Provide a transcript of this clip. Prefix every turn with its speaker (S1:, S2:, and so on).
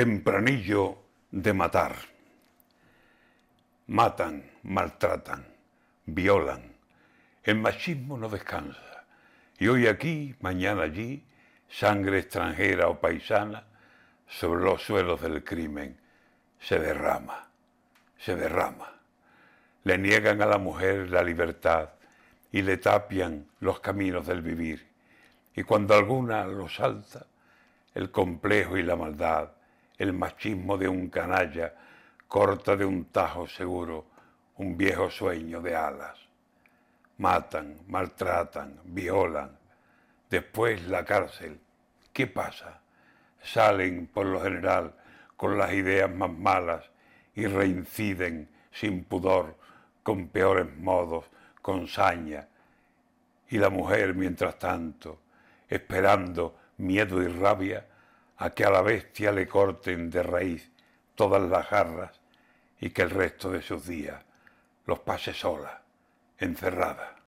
S1: Tempranillo de matar. Matan, maltratan, violan. El machismo no descansa. Y hoy aquí, mañana allí, sangre extranjera o paisana sobre los suelos del crimen se derrama, se derrama. Le niegan a la mujer la libertad y le tapian los caminos del vivir. Y cuando alguna lo salta, el complejo y la maldad el machismo de un canalla corta de un tajo seguro un viejo sueño de alas. Matan, maltratan, violan. Después la cárcel. ¿Qué pasa? Salen por lo general con las ideas más malas y reinciden sin pudor, con peores modos, con saña. Y la mujer, mientras tanto, esperando miedo y rabia, a que a la bestia le corten de raíz todas las garras y que el resto de sus días los pase sola, encerrada.